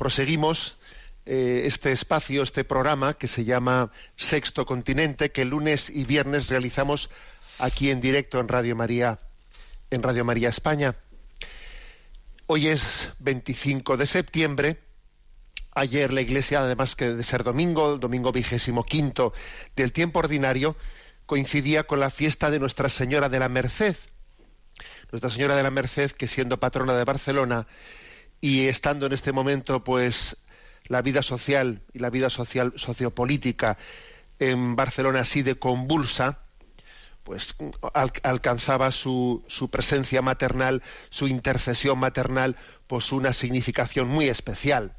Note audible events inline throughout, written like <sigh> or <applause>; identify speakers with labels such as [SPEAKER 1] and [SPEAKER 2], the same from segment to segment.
[SPEAKER 1] proseguimos eh, este espacio, este programa que se llama Sexto Continente, que lunes y viernes realizamos aquí en directo en Radio María, en Radio María España. Hoy es 25 de septiembre. Ayer la Iglesia, además que de ser domingo, el domingo vigésimo quinto del tiempo ordinario, coincidía con la fiesta de Nuestra Señora de la Merced. Nuestra Señora de la Merced, que siendo patrona de Barcelona y estando en este momento, pues, la vida social y la vida social sociopolítica en Barcelona así de convulsa, pues al- alcanzaba su, su presencia maternal, su intercesión maternal, pues una significación muy especial.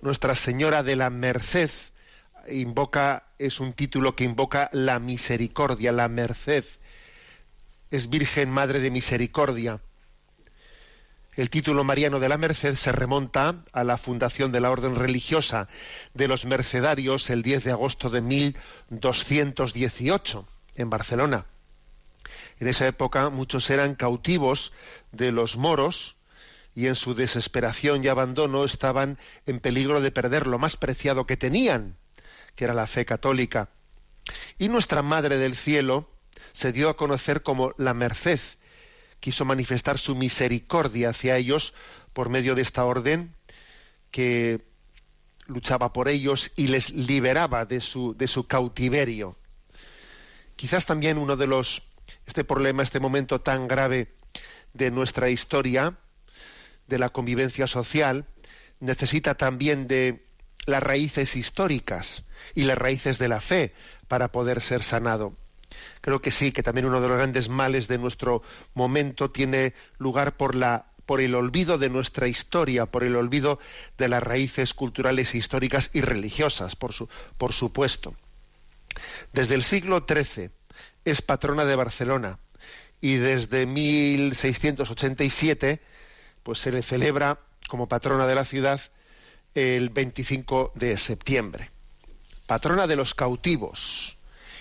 [SPEAKER 1] Nuestra Señora de la Merced invoca, es un título que invoca la misericordia, la merced. Es Virgen Madre de Misericordia. El título mariano de la Merced se remonta a la fundación de la orden religiosa de los mercedarios el 10 de agosto de 1218 en Barcelona. En esa época muchos eran cautivos de los moros y en su desesperación y abandono estaban en peligro de perder lo más preciado que tenían, que era la fe católica. Y nuestra Madre del Cielo se dio a conocer como la Merced, quiso manifestar su misericordia hacia ellos por medio de esta orden que luchaba por ellos y les liberaba de su, de su cautiverio. Quizás también uno de los, este problema, este momento tan grave de nuestra historia, de la convivencia social, necesita también de las raíces históricas y las raíces de la fe para poder ser sanado. Creo que sí, que también uno de los grandes males de nuestro momento tiene lugar por el olvido de nuestra historia, por el olvido de las raíces culturales, históricas y religiosas, por, por supuesto. Desde el siglo XIII es patrona de Barcelona y desde 1687 pues se le celebra como patrona de la ciudad el 25 de septiembre. Patrona de los cautivos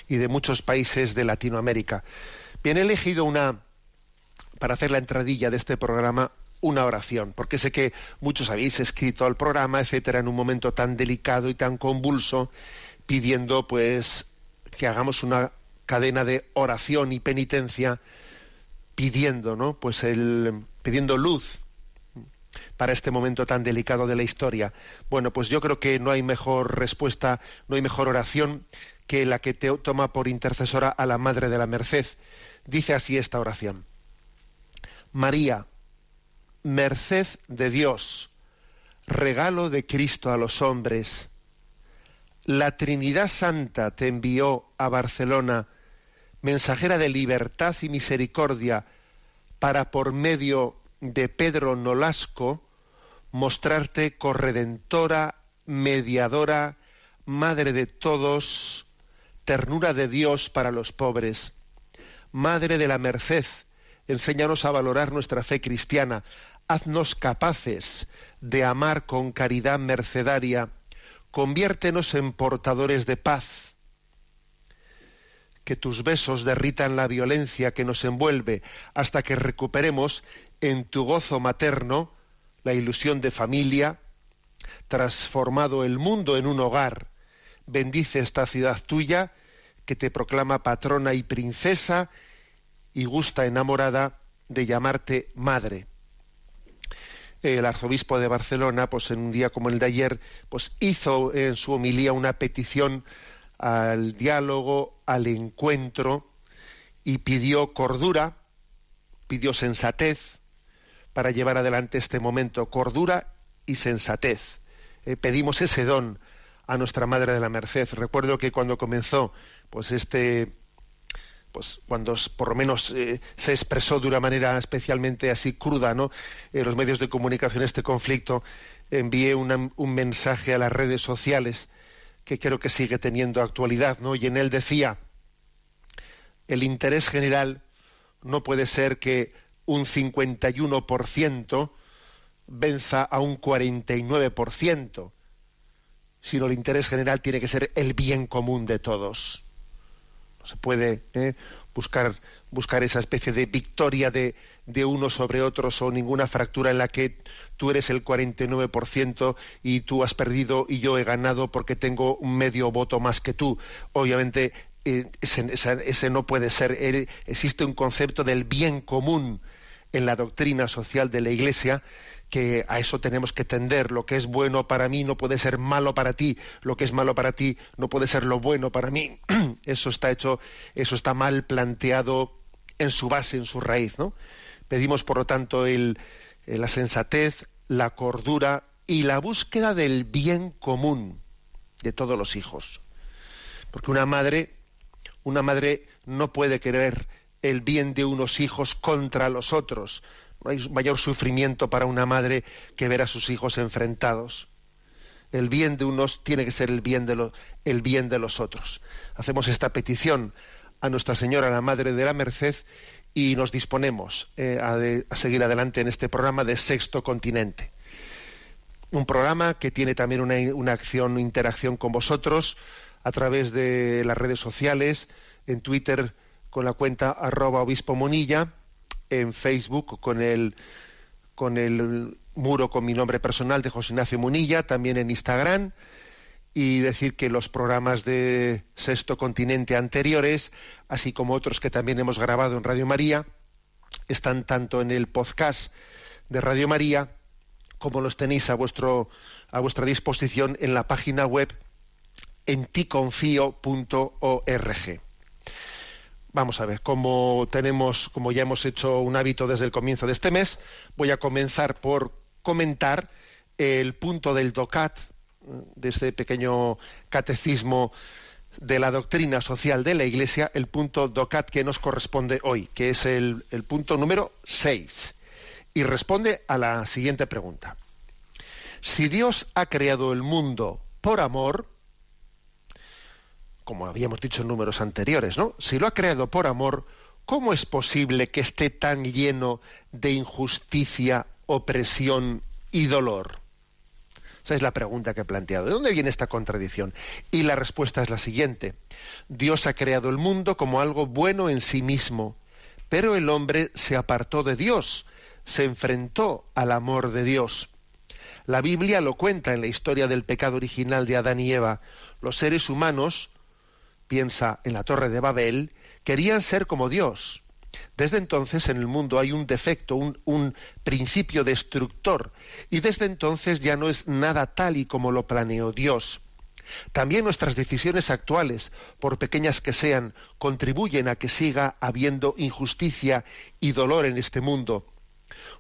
[SPEAKER 1] y de muchos países de Latinoamérica. Bien, he elegido una, para hacer la entradilla de este programa, una oración, porque sé que muchos habéis escrito al programa, etcétera, en un momento tan delicado y tan convulso, pidiendo pues que hagamos una cadena de oración y penitencia, pidiendo, ¿no? Pues el pidiendo luz para este momento tan delicado de la historia. Bueno, pues yo creo que no hay mejor respuesta, no hay mejor oración que la que te toma por intercesora a la Madre de la Merced. Dice así esta oración. María, merced de Dios, regalo de Cristo a los hombres, la Trinidad Santa te envió a Barcelona, mensajera de libertad y misericordia, para por medio de Pedro Nolasco mostrarte corredentora, mediadora, madre de todos, ternura de Dios para los pobres. Madre de la merced, enséñanos a valorar nuestra fe cristiana, haznos capaces de amar con caridad mercedaria, conviértenos en portadores de paz. Que tus besos derritan la violencia que nos envuelve hasta que recuperemos en tu gozo materno la ilusión de familia, transformado el mundo en un hogar. Bendice esta ciudad tuya que te proclama patrona y princesa y gusta enamorada de llamarte madre. el arzobispo de Barcelona, pues en un día como el de ayer, pues hizo en su homilía una petición al diálogo, al encuentro y pidió cordura, pidió sensatez para llevar adelante este momento, cordura y sensatez. Eh, pedimos ese don a nuestra Madre de la Merced. Recuerdo que cuando comenzó, pues este, pues cuando por lo menos eh, se expresó de una manera especialmente así cruda, ¿no? En los medios de comunicación este conflicto, envié un mensaje a las redes sociales que creo que sigue teniendo actualidad, ¿no? Y en él decía, el interés general no puede ser que un 51% venza a un 49%, sino el interés general tiene que ser el bien común de todos. No se puede ¿eh? buscar, buscar esa especie de victoria de, de unos sobre otros o ninguna fractura en la que tú eres el 49% y tú has perdido y yo he ganado porque tengo un medio voto más que tú. Obviamente eh, ese, no puede ser. existe un concepto del bien común en la doctrina social de la Iglesia que a eso tenemos que tender. Lo que es bueno para mí no puede ser malo para ti. Lo que es malo para ti no puede ser lo bueno para mí. <clears throat> Eso está hecho, eso está mal planteado en su base, en su raíz, ¿no? Pedimos, por lo tanto, el, la sensatez, la cordura y la búsqueda del bien común de todos los hijos. Porque una madre, una madre no puede querer el bien de unos hijos contra los otros. No hay mayor sufrimiento para una madre que ver a sus hijos enfrentados. El bien de unos tiene que ser el bien de, el bien de los otros. Hacemos esta petición a Nuestra Señora, la Madre de la Merced, y nos disponemos eh, a, seguir adelante en este programa de Sexto Continente. Un programa que tiene también una, una acción, interacción con vosotros a través de las redes sociales, en Twitter con la cuenta arroba obispo monilla, en Facebook con el, con el muro con mi nombre personal de José Ignacio Munilla, también en Instagram y decir que los programas de Sexto Continente anteriores, así como otros que también hemos grabado en Radio María, están tanto en el podcast de Radio María como los tenéis a vuestro a vuestra disposición en la página web enticonfio.org. Vamos a ver, como tenemos, como ya hemos hecho un hábito desde el comienzo de este mes, voy a comenzar por comentar el punto del DOCAT de este pequeño catecismo de la doctrina social de la Iglesia, el punto DOCAT que nos corresponde hoy, que es el, el punto número 6. Y responde a la siguiente pregunta. Si Dios ha creado el mundo por amor, como habíamos dicho en números anteriores, ¿no? Si lo ha creado por amor, ¿cómo es posible que esté tan lleno de injusticia, opresión y dolor? Esa es la pregunta que he planteado. ¿De dónde viene esta contradicción? Y la respuesta es la siguiente. Dios ha creado el mundo como algo bueno en sí mismo, pero el hombre se apartó de Dios, se enfrentó al amor de Dios. La Biblia lo cuenta en la historia del pecado original de Adán y Eva. Los seres humanos, piensa en la torre de Babel, querían ser como Dios. Desde entonces en el mundo hay un defecto, un, principio destructor, y desde entonces ya no es nada tal y como lo planeó Dios. También nuestras decisiones actuales, por pequeñas que sean, contribuyen a que siga habiendo injusticia y dolor en este mundo.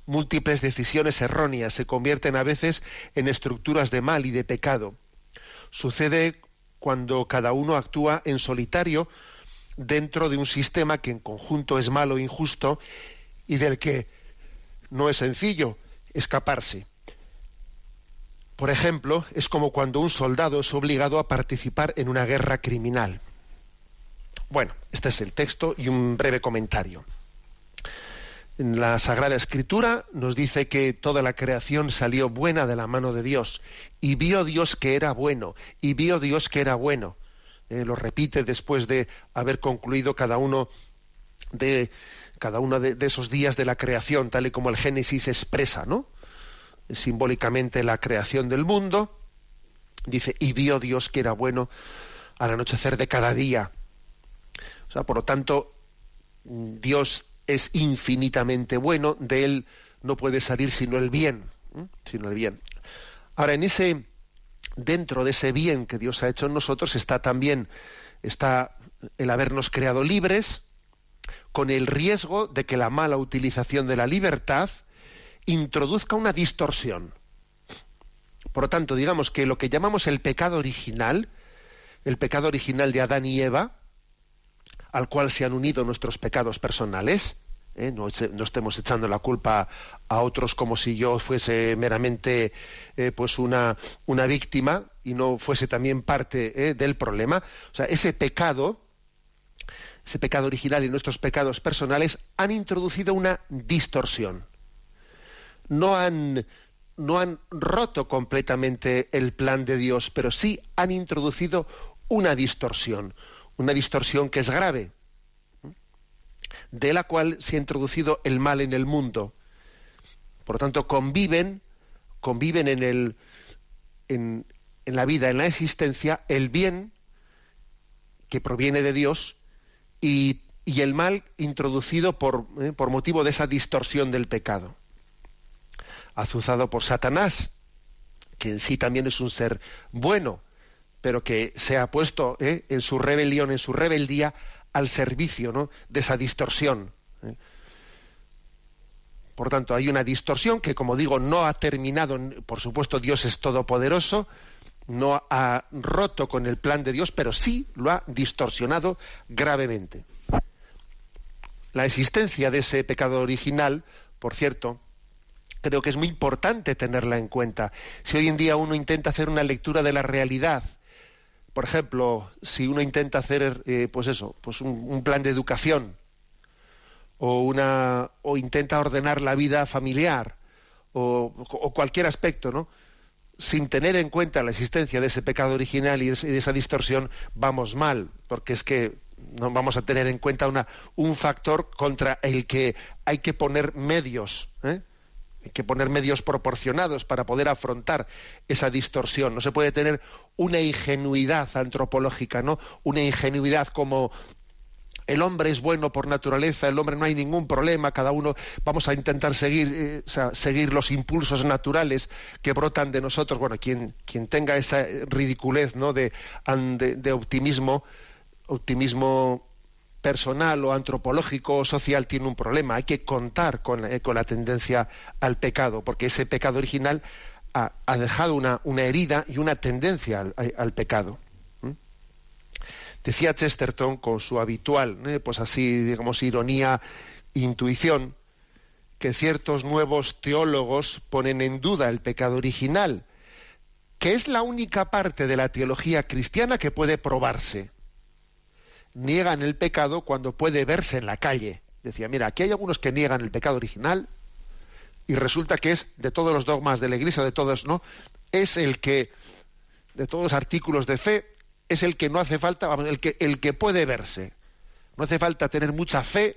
[SPEAKER 1] Múltiples decisiones erróneas se convierten a veces en estructuras de mal y de pecado. Sucede cuando cada uno actúa en solitario dentro de un sistema que en conjunto es malo e injusto y del que no es sencillo escaparse. Por ejemplo, es como cuando un soldado es obligado a participar en una guerra criminal. Bueno, este es el texto y un breve comentario. En la Sagrada Escritura nos dice que toda la creación salió buena de la mano de Dios y vio Dios que era bueno y vio Dios que era bueno. Eh, lo repite después de haber concluido cada uno de cada uno de, esos días de la creación, tal y como el Génesis expresa, ¿no? Simbólicamente la creación del mundo. Dice, y vio Dios que era bueno al anochecer de cada día. O sea, por lo tanto, Dios es infinitamente bueno, de él no puede salir sino el bien. sino el bien. Ahora, en ese, dentro de ese bien que Dios ha hecho en nosotros, está también, está el habernos creado libres, con el riesgo de que la mala utilización de la libertad introduzca una distorsión. Por lo tanto, digamos que lo que llamamos el pecado original, el pecado original de Adán y Eva, al cual se han unido nuestros pecados personales, ¿eh? no, estemos echando la culpa a otros como si yo fuese meramente eh, pues una, una, víctima y no fuese también parte ¿eh? del problema. O sea, ese pecado, ese pecado original y nuestros pecados personales han introducido una distorsión. No han, no han roto completamente el plan de Dios, pero sí han introducido una distorsión, una distorsión que es grave, de la cual se ha introducido el mal en el mundo. Por lo tanto, conviven, conviven en, el, en, la vida, en la existencia, el bien que proviene de Dios y, el mal introducido por, eh, por motivo de esa distorsión del pecado. Azuzado por Satanás, que en sí también es un ser bueno, pero que se ha puesto eh, en su rebelión, en su rebeldía, al servicio ¿no? de esa distorsión. ¿eh? Por tanto, hay una distorsión que, como digo, no ha terminado, por supuesto, Dios es todopoderoso, no ha roto con el plan de Dios, pero sí lo ha distorsionado gravemente. La existencia de ese pecado original, por cierto, creo que es muy importante tenerla en cuenta. Si hoy en día uno intenta hacer una lectura de la realidad por ejemplo, si uno intenta hacer, eh, pues eso, pues un, plan de educación o una o intenta ordenar la vida familiar o, cualquier aspecto, ¿no? Sin tener en cuenta la existencia de ese pecado original y de, esa distorsión, vamos mal, porque es que no vamos a tener en cuenta una, un factor contra el que hay que poner medios. ¿eh? Hay que poner medios proporcionados para poder afrontar esa distorsión. No se puede tener una ingenuidad antropológica, ¿no? Una ingenuidad como el hombre es bueno por naturaleza, el hombre no hay ningún problema, cada uno vamos a intentar seguir, eh, seguir los impulsos naturales que brotan de nosotros. Bueno, quien, quien tenga esa ridiculez ¿no? de, de optimismo, optimismo personal o antropológico o social tiene un problema. Hay que contar con, eh, la tendencia al pecado, porque ese pecado original ha, dejado una, herida y una tendencia al, pecado. Decía Chesterton con su habitual, ¿eh? pues así, digamos, ironía, intuición, que ciertos nuevos teólogos ponen en duda el pecado original, que es la única parte de la teología cristiana que puede probarse niegan el pecado cuando puede verse en la calle. Decía, mira, aquí hay algunos que niegan el pecado original y resulta que es de todos los dogmas de la Iglesia, de todos, ¿no? Es el que, de todos los artículos de fe, es el que no hace falta, el que, el que puede verse. No hace falta tener mucha fe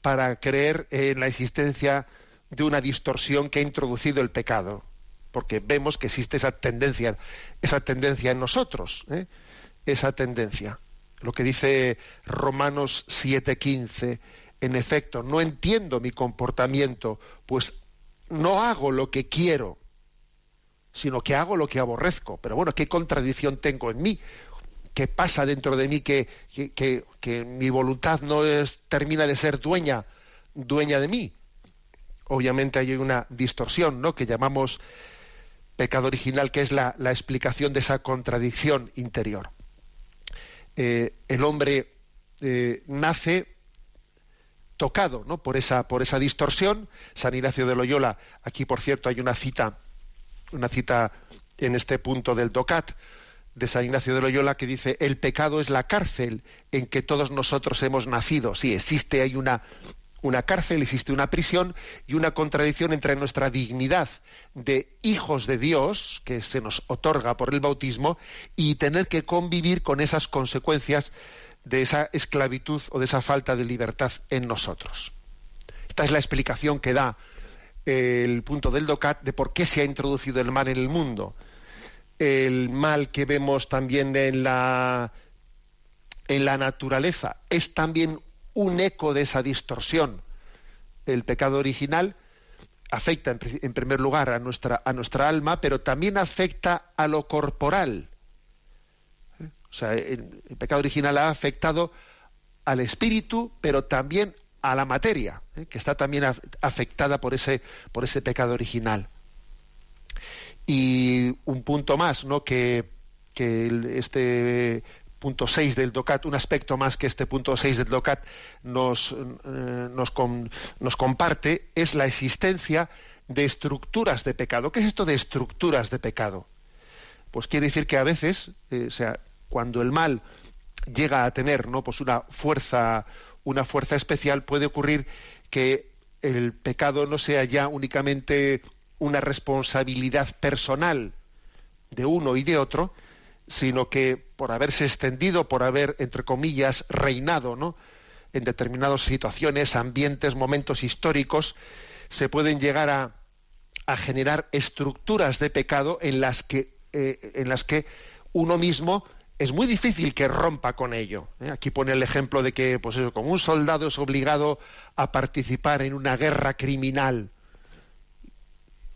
[SPEAKER 1] para creer en la existencia de una distorsión que ha introducido el pecado, porque vemos que existe esa tendencia, esa tendencia en nosotros, ¿eh? esa tendencia lo que dice Romanos 7:15, en efecto, no entiendo mi comportamiento, pues no hago lo que quiero, sino que hago lo que aborrezco. Pero bueno, ¿qué contradicción tengo en mí? ¿Qué pasa dentro de mí que, que, mi voluntad no termina de ser dueña, dueña de mí? Obviamente hay una distorsión, ¿no? Que llamamos pecado original, que es la explicación de esa contradicción interior. Eh, el hombre eh, nace tocado ¿no? por, esa, por esa distorsión. San Ignacio de Loyola, aquí por cierto hay una cita, una cita en este punto del DOCAT de San Ignacio de Loyola que dice el pecado es la cárcel en que todos nosotros hemos nacido. Sí, existe, hay una, una cárcel, existe una prisión y una contradicción entre nuestra dignidad de hijos de Dios, que se nos otorga por el bautismo, y tener que convivir con esas consecuencias de esa esclavitud o de esa falta de libertad en nosotros. Esta es la explicación que da el punto del DOCAT de por qué se ha introducido el mal en el mundo. El mal que vemos también en la, en la naturaleza es también un eco de esa distorsión. El pecado original afecta en, primer lugar a nuestra, a nuestra alma, pero también afecta a lo corporal. ¿Eh? O sea, el, pecado original ha afectado al espíritu, pero también a la materia, ¿eh? que está también afectada por ese, por ese pecado original. Y un punto más, ¿no? Que, que este punto 6 del DOCAT, un aspecto más que este punto 6 del DOCAT nos, eh, nos, nos, comparte, es la existencia de estructuras de pecado. ¿Qué es esto de estructuras de pecado? Pues quiere decir que a veces, eh, o sea, cuando el mal llega a tener ¿no? pues una fuerza, una fuerza especial, puede ocurrir que el pecado no sea ya únicamente una responsabilidad personal de uno y de otro, sino que por haberse extendido, por haber, entre comillas, reinado, ¿no? En determinadas situaciones, ambientes, momentos históricos, se pueden llegar a, generar estructuras de pecado en las que, eh, en las que uno mismo es muy difícil que rompa con ello. ¿eh? Aquí pone el ejemplo de que, pues eso, como un soldado es obligado a participar en una guerra criminal,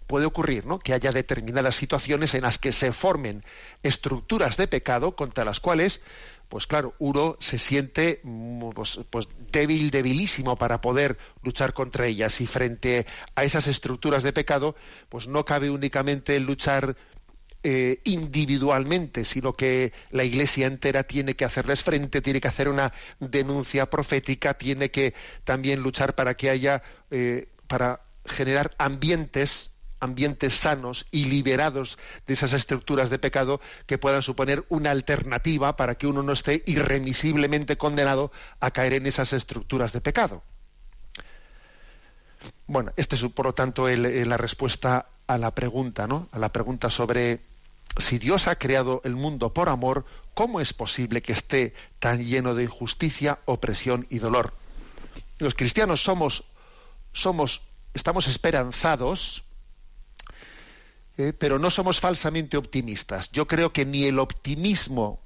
[SPEAKER 1] puede ocurrir ¿no? que haya determinadas situaciones en las que se formen estructuras de pecado contra las cuales, pues claro, uno se siente mm, pues, pues, débil, debilísimo para poder luchar contra ellas. Y frente a esas estructuras de pecado, pues no cabe únicamente luchar eh, individualmente, sino que la Iglesia entera tiene que hacerles frente, tiene que hacer una denuncia profética, tiene que también luchar para que haya, eh, para generar ambientes ambientes sanos y liberados de esas estructuras de pecado que puedan suponer una alternativa para que uno no esté irremisiblemente condenado a caer en esas estructuras de pecado. Bueno, esta es por lo tanto la respuesta a la pregunta, ¿no? A la pregunta sobre si Dios ha creado el mundo por amor, ¿cómo es posible que esté tan lleno de injusticia, opresión y dolor? Los cristianos somos, somos, estamos esperanzados eh, pero no somos falsamente optimistas. Yo creo que ni el optimismo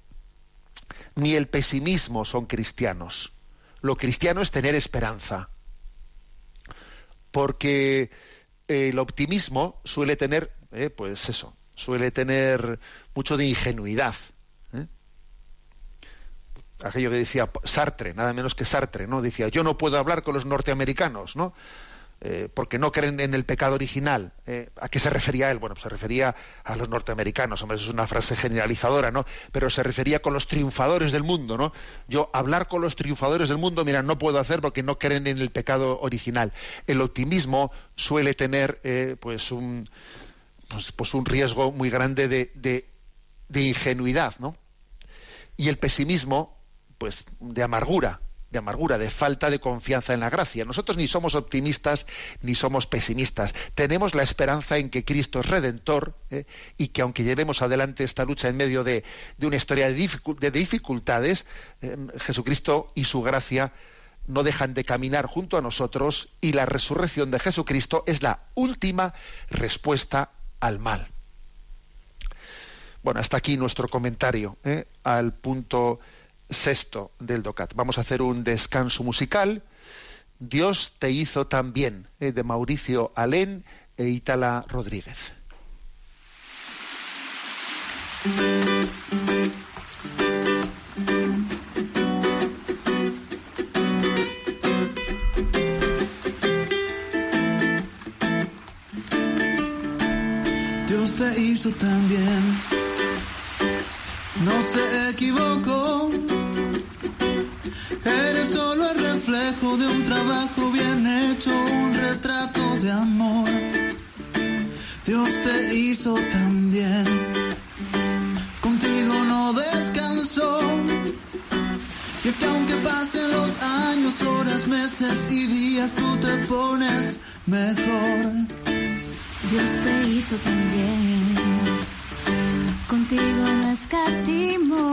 [SPEAKER 1] ni el pesimismo son cristianos. Lo cristiano es tener esperanza. Porque el optimismo suele tener, eh, pues eso, suele tener mucho de ingenuidad. ¿eh? Aquello que decía Sartre, nada menos que Sartre, ¿no? Decía, yo no puedo hablar con los norteamericanos, ¿no? Eh, porque no creen en el pecado original. Eh, ¿A qué se refería él? Bueno, pues se refería a los norteamericanos, hombre, eso es una frase generalizadora, ¿no? Pero se refería con los triunfadores del mundo, ¿no? Yo hablar con los triunfadores del mundo, mira, no puedo hacer porque no creen en el pecado original. El optimismo suele tener, eh, pues, un, pues, pues, un riesgo muy grande de, de ingenuidad, ¿no? Y el pesimismo, pues, de amargura, de amargura, de falta de confianza en la gracia. Nosotros ni somos optimistas ni somos pesimistas. Tenemos la esperanza en que Cristo es redentor ¿eh? y que aunque llevemos adelante esta lucha en medio de, una historia de, dificultades, eh, Jesucristo y su gracia no dejan de caminar junto a nosotros y la resurrección de Jesucristo es la última respuesta al mal. Bueno, hasta aquí nuestro comentario ¿eh? al punto sexto del DOCAT. Vamos a hacer un descanso musical. Dios te hizo también, eh, de Mauricio Alén e Itala Rodríguez.
[SPEAKER 2] Dios te hizo también, no se equivocó Eres solo el reflejo de un trabajo bien hecho, un retrato de amor. Dios te hizo también, contigo no descansó. Y es que aunque pasen los años, horas, meses y días, tú te pones mejor.
[SPEAKER 3] Dios te hizo también, contigo no escatimó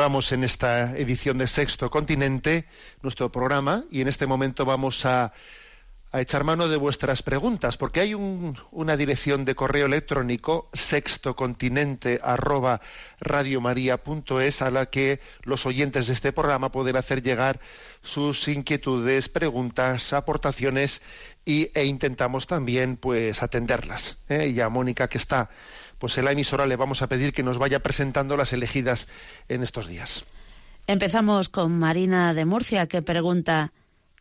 [SPEAKER 1] Continuamos en esta edición de Sexto Continente, nuestro programa, y en este momento vamos a, a echar mano de vuestras preguntas, porque hay un- una dirección de correo electrónico sextocontinente arroba radiomaria.es a la que los oyentes de este programa pueden hacer llegar sus inquietudes, preguntas, aportaciones y, e intentamos también pues atenderlas. ¿eh? Y a Mónica que está pues en la emisora le vamos a pedir que nos vaya presentando las elegidas en estos días.
[SPEAKER 4] Empezamos con Marina de Murcia, que pregunta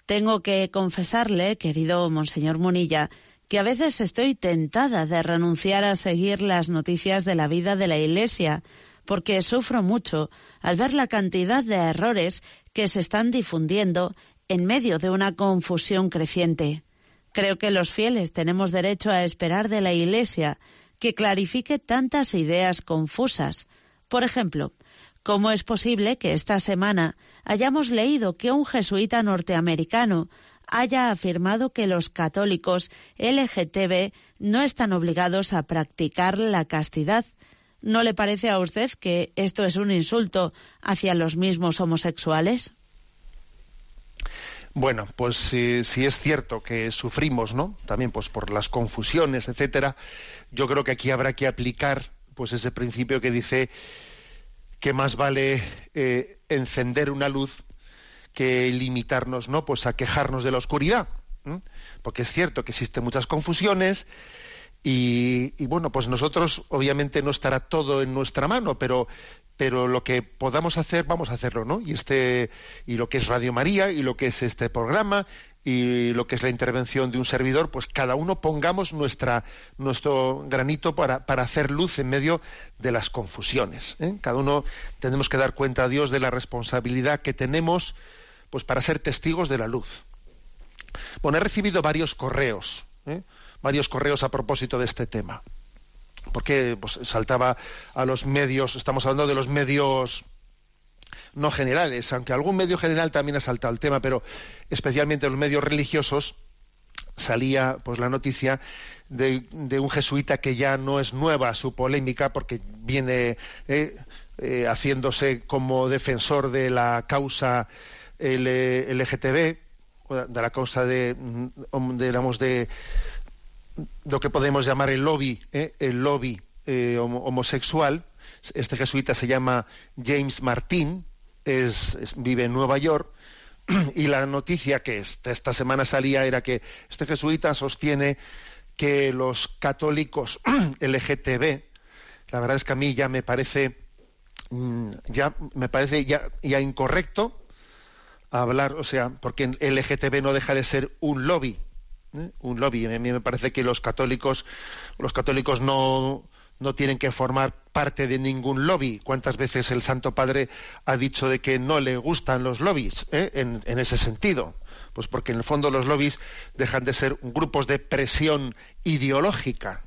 [SPEAKER 4] Tengo que confesarle, querido Monseñor Munilla, que a veces estoy tentada de renunciar a seguir las noticias de la vida de la Iglesia, porque sufro mucho al ver la cantidad de errores que se están difundiendo en medio de una confusión creciente. Creo que los fieles tenemos derecho a esperar de la Iglesia que clarifique tantas ideas confusas. Por ejemplo, ¿cómo es posible que esta semana hayamos leído que un jesuita norteamericano haya afirmado que los católicos LGTB no están obligados a practicar la castidad? ¿No le parece a usted que esto es un insulto hacia los mismos homosexuales?
[SPEAKER 1] Bueno, pues si, es cierto que sufrimos, ¿no? También pues por las confusiones, etcétera. Yo creo que aquí habrá que aplicar pues ese principio que dice que más vale eh, encender una luz que limitarnos, ¿no? Pues a quejarnos de la oscuridad, porque es cierto que existen muchas confusiones y, bueno, pues nosotros obviamente no estará todo en nuestra mano, pero pero lo que podamos hacer vamos a hacerlo, ¿no? Y este y lo que es Radio María y lo que es este programa y lo que es la intervención de un servidor, pues cada uno pongamos nuestra nuestro granito para, para hacer luz en medio de las confusiones. ¿eh? Cada uno tenemos que dar cuenta a Dios de la responsabilidad que tenemos, pues para ser testigos de la luz. Bueno, he recibido varios correos, ¿eh? varios correos a propósito de este tema porque pues, saltaba a los medios, estamos hablando de los medios no generales, aunque algún medio general también ha saltado el tema, pero especialmente los medios religiosos salía pues la noticia de, de un jesuita que ya no es nueva su polémica porque viene eh, eh, haciéndose como defensor de la causa LGTB, de la causa de, de lo que podemos llamar el lobby, ¿eh? el lobby eh, homosexual. Este jesuita se llama James Martin, es, vive en Nueva York, <clears throat> y la noticia que esta, esta semana salía era que este jesuita sostiene que los católicos <clears throat> LGTB, la verdad es que a mí ya me parece mm, ya me parece ya, ya incorrecto hablar, o sea, porque el LGTB no deja de ser un lobby, ¿eh? un lobby. A mí me parece que los católicos, los católicos no, no tienen que formar parte de ningún lobby. ¿Cuántas veces el Santo Padre ha dicho de que no le gustan los lobbies eh? en, en ese sentido? Pues porque en el fondo los lobbies dejan de ser grupos de presión ideológica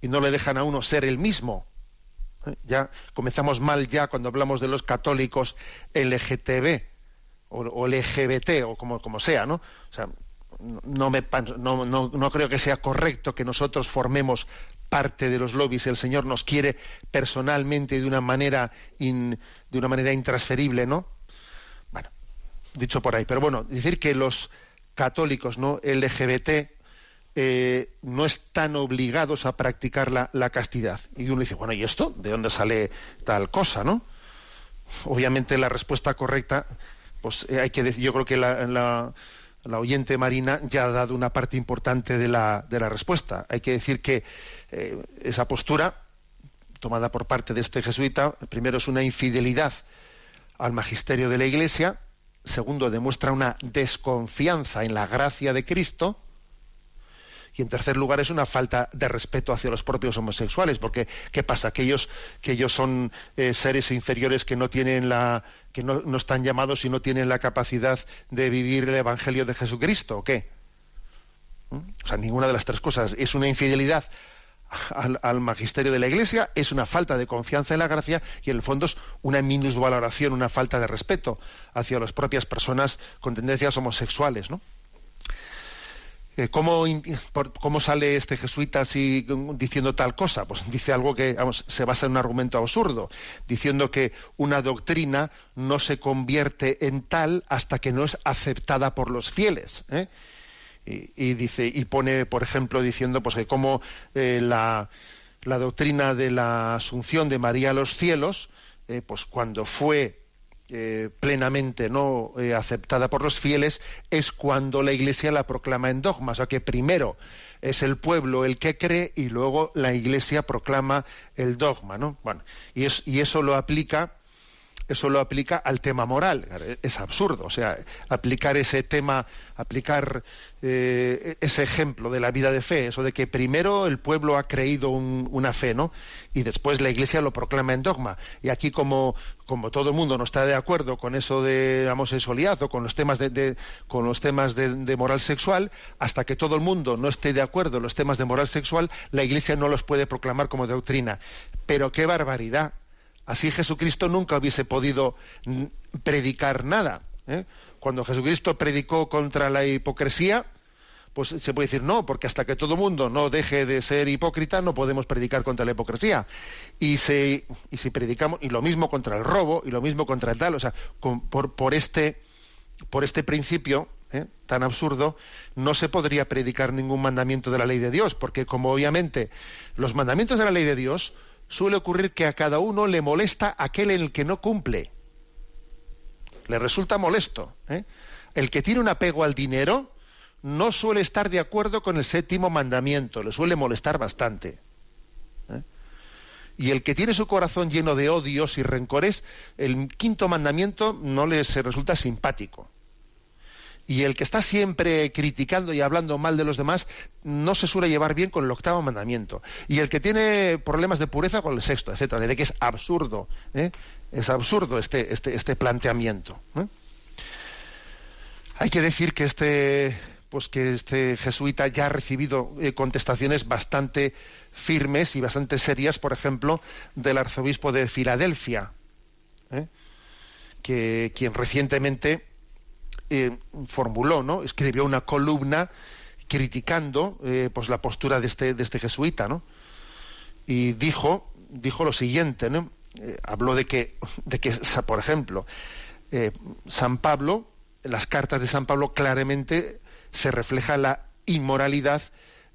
[SPEAKER 1] y no le dejan a uno ser el mismo. ¿Eh? Ya comenzamos mal ya cuando hablamos de los católicos LGTB o, o LGBT o como, como sea, ¿no? O sea, no, me, no, creo que sea correcto que nosotros formemos parte de los lobbies. El Señor nos quiere personalmente de una manera de una manera intransferible, ¿no? Bueno, dicho por ahí. Pero bueno, decir que los católicos, ¿no? LGBT eh, no están obligados a practicar la, la castidad. Y uno dice, bueno, ¿y esto? ¿De dónde sale tal cosa, no? Obviamente la respuesta correcta, pues eh, hay que decir, yo creo que la, la- la oyente Marina ya ha dado una parte importante de la, de la respuesta. Hay que decir que eh, esa postura tomada por parte de este jesuita, primero es una infidelidad al magisterio de la Iglesia, segundo demuestra una desconfianza en la gracia de Cristo, y en tercer lugar es una falta de respeto hacia los propios homosexuales, porque ¿qué pasa? Que ellos, que ellos son eh, seres inferiores que no tienen la, que no, no están llamados y no tienen la capacidad de vivir el Evangelio de Jesucristo, ¿o qué? ¿Mm? O sea, ninguna de las tres cosas. Es una infidelidad al, al magisterio de la Iglesia, es una falta de confianza en la gracia y en el fondo es una minusvaloración, una falta de respeto hacia las propias personas con tendencias homosexuales, ¿no? Eh, ¿Cómo, cómo sale este jesuita así diciendo tal cosa? Pues dice algo que se basa en un argumento absurdo, diciendo que una doctrina no se convierte en tal hasta que no es aceptada por los fieles. ¿eh? Y, dice y pone, por ejemplo, diciendo pues que como eh, la, la doctrina de la asunción de María a los cielos, pues cuando fue eh, plenamente no eh, aceptada por los fieles es cuando la Iglesia la proclama en dogma, o sea que primero es el pueblo el que cree y luego la Iglesia proclama el dogma, ¿no? Bueno, y, es- y eso lo aplica eso lo aplica al tema moral. Es absurdo. O sea, aplicar ese tema, aplicar eh, ese ejemplo de la vida de fe, eso de que primero el pueblo ha creído un- una fe, ¿no? Y después la Iglesia lo proclama en dogma. Y aquí, como, como todo el mundo no está de acuerdo con eso de homosexualidad o con los temas de, de- con los temas de, de moral sexual, hasta que todo el mundo no esté de acuerdo en los temas de moral sexual, la Iglesia no los puede proclamar como doctrina. Pero qué barbaridad. Así Jesucristo nunca hubiese podido predicar nada. ¿eh? Cuando Jesucristo predicó contra la hipocresía, pues se puede decir no, porque hasta que todo mundo no deje de ser hipócrita, no podemos predicar contra la hipocresía. Y, si predicamos, y lo mismo contra el robo, y lo mismo contra el tal, o sea, este por este principio ¿eh? tan absurdo, no se podría predicar ningún mandamiento de la ley de Dios, porque como obviamente los mandamientos de la ley de Dios suele ocurrir que a cada uno le molesta aquel en el que no cumple. Le resulta molesto. ¿eh? El que tiene un apego al dinero no suele estar de acuerdo con el séptimo mandamiento, le suele molestar bastante. ¿eh? Y el que tiene su corazón lleno de odios y rencores, el quinto mandamiento no le se resulta simpático. Y el que está siempre criticando y hablando mal de los demás no se suele llevar bien con el octavo mandamiento. Y el que tiene problemas de pureza con el sexto, etcétera. De que es absurdo, ¿eh? es absurdo este, este, este planteamiento. ¿eh? Hay que decir que este, pues que este jesuita ya ha recibido eh, contestaciones bastante firmes y bastante serias, por ejemplo, del arzobispo de Filadelfia, que quien recientemente eh, formuló, ¿no? escribió una columna criticando eh, pues la postura de este, de este jesuita, ¿no? Y dijo, dijo lo siguiente, ¿no? Eh, habló de que, de que, por ejemplo, San Pablo, en las cartas de San Pablo claramente se refleja la inmoralidad